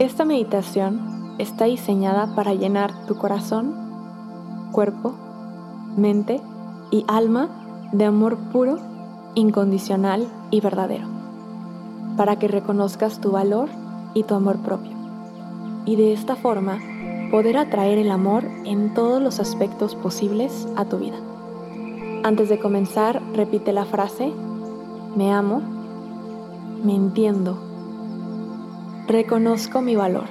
Esta meditación está diseñada para llenar tu corazón, cuerpo, mente y alma de amor puro, incondicional y verdadero, para que reconozcas tu valor y tu amor propio. Y de esta forma poder atraer el amor en todos los aspectos posibles a tu vida. Antes de comenzar, repite la frase, me amo, me entiendo, reconozco mi valor,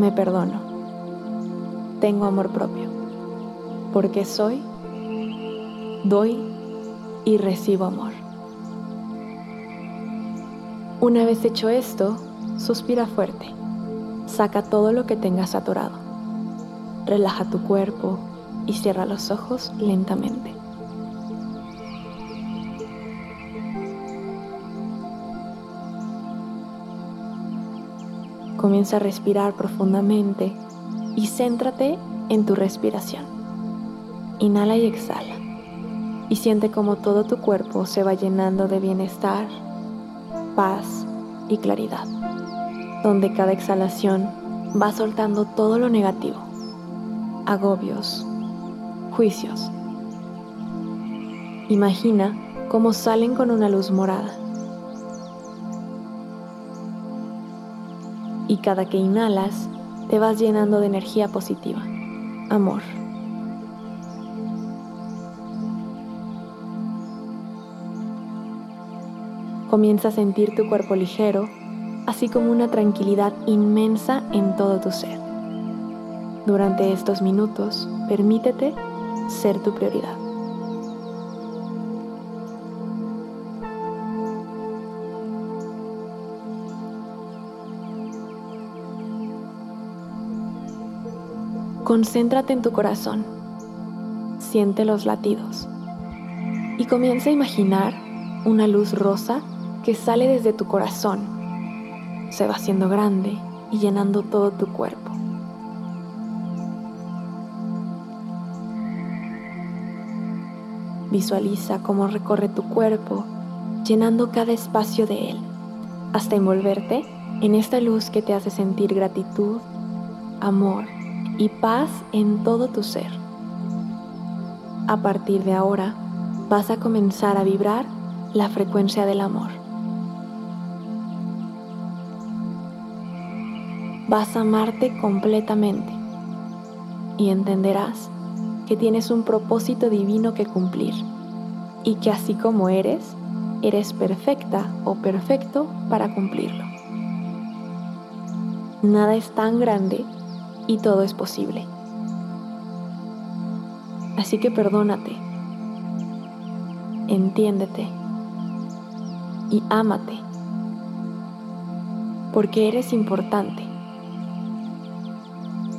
me perdono, tengo amor propio, porque soy, doy y recibo amor. Una vez hecho esto, suspira fuerte, saca todo lo que tengas atorado, relaja tu cuerpo y cierra los ojos lentamente. Comienza a respirar profundamente y céntrate en tu respiración. Inhala y exhala. Y siente como todo tu cuerpo se va llenando de bienestar, paz y claridad. Donde cada exhalación va soltando todo lo negativo, agobios, juicios. Imagina cómo salen con una luz morada y cada que inhalas te vas llenando de energía positiva, amor. Comienza a sentir tu cuerpo ligero, así como una tranquilidad inmensa en todo tu ser. Durante estos minutos, permítete ser tu prioridad. Concéntrate en tu corazón. Siente los latidos. Y comienza a imaginar una luz rosa que sale desde tu corazón. Se va haciendo grande y llenando todo tu cuerpo. Visualiza cómo recorre tu cuerpo, llenando cada espacio de él, hasta envolverte en esta luz que te hace sentir gratitud, amor y paz en todo tu ser. A partir de ahora, vas a comenzar a vibrar la frecuencia del amor. Vas a amarte completamente y entenderás que tienes un propósito divino que cumplir y que así como eres, eres perfecta o perfecto para cumplirlo. Nada es tan grande y todo es posible. Así que perdónate, entiéndete y ámate, porque eres importante.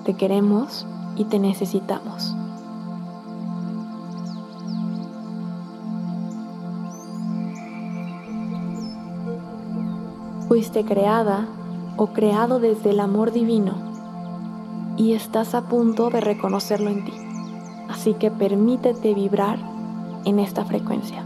Te queremos y te necesitamos. Fuiste creada o creado desde el amor divino y estás a punto de reconocerlo en ti. Así que permítete vibrar en esta frecuencia.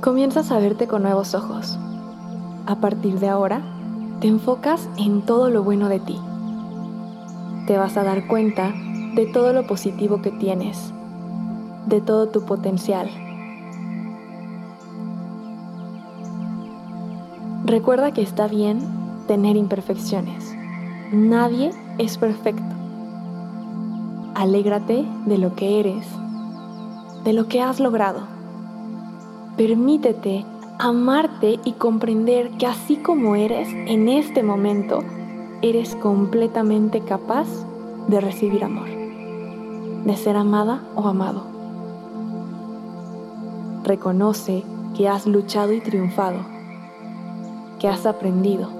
Comienzas a verte con nuevos ojos. A partir de ahora, te enfocas en todo lo bueno de ti. Te vas a dar cuenta de todo lo positivo que tienes, de todo tu potencial. Recuerda que está bien tener imperfecciones. Nadie es perfecto. Alégrate de lo que eres, de lo que has logrado. Permítete amarte y comprender que así como eres en este momento, eres completamente capaz de recibir amor de ser amada o amado. Reconoce que has luchado y triunfado, que has aprendido,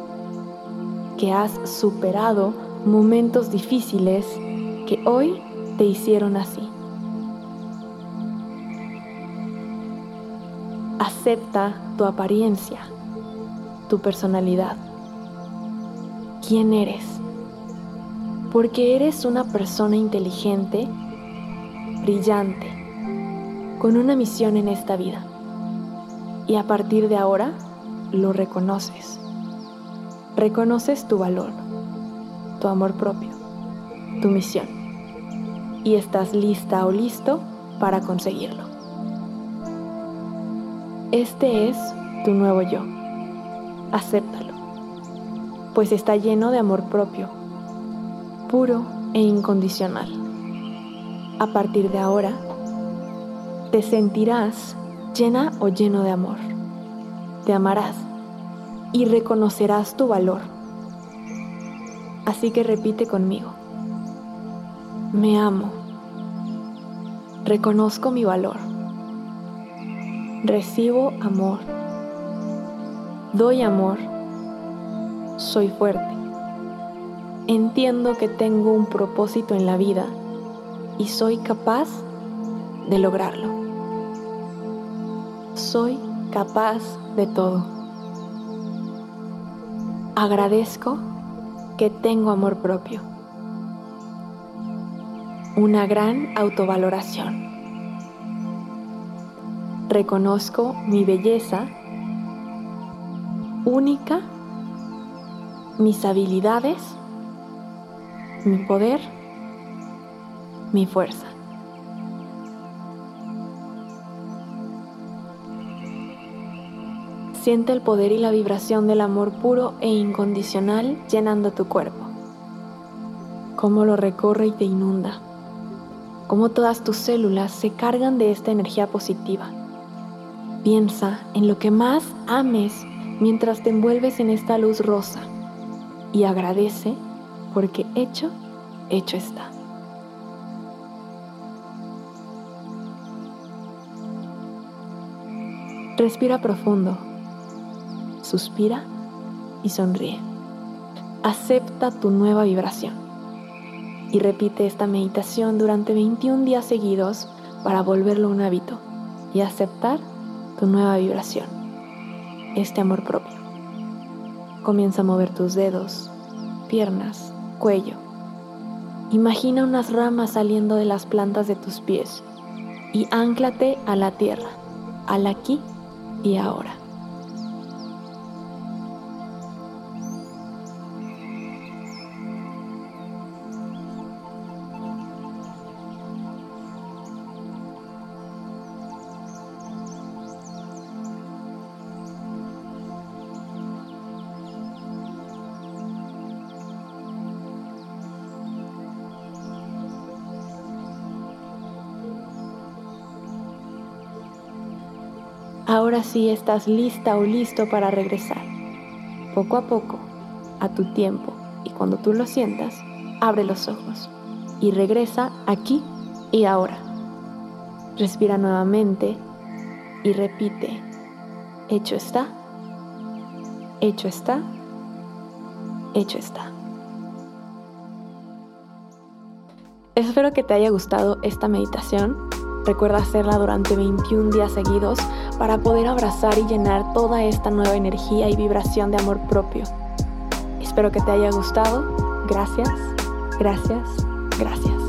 que has superado momentos difíciles que hoy te hicieron así. Acepta tu apariencia, tu personalidad, quién eres, porque eres una persona inteligente, brillante, con una misión en esta vida. Y a partir de ahora lo reconoces. Reconoces tu valor, tu amor propio, tu misión. Y estás lista o listo para conseguirlo. Este es tu nuevo yo. Acéptalo, pues está lleno de amor propio, puro e incondicional. A partir de ahora, te sentirás llena o lleno de amor. Te amarás y reconocerás tu valor. Así que repite conmigo. Me amo. Reconozco mi valor. Recibo amor. Doy amor. Soy fuerte. Entiendo que tengo un propósito en la vida y soy capaz de lograrlo. Soy capaz de todo. Agradezco que tengo amor propio. Una gran autovaloración. Reconozco mi belleza única, mis habilidades, mi poder, mi fuerza. Siente el poder y la vibración del amor puro e incondicional llenando tu cuerpo. Cómo lo recorre y te inunda. Cómo todas tus células se cargan de esta energía positiva. Piensa en lo que más ames mientras te envuelves en esta luz rosa y agradece porque hecho, hecho está. Respira profundo suspira y sonríe. Acepta tu nueva vibración y repite esta meditación durante 21 días seguidos para volverlo un hábito y aceptar tu nueva vibración, este amor propio. Comienza a mover tus dedos, piernas, cuello. Imagina unas ramas saliendo de las plantas de tus pies y anclate a la tierra, al aquí y ahora. Ahora sí estás lista o listo para regresar. Poco a poco, a tu tiempo y cuando tú lo sientas, abre los ojos y regresa aquí y ahora. Respira nuevamente y repite, hecho está, hecho está, hecho está. Espero que te haya gustado esta meditación. Recuerda hacerla durante 21 días seguidos para poder abrazar y llenar toda esta nueva energía y vibración de amor propio. Espero que te haya gustado. Gracias, gracias, gracias.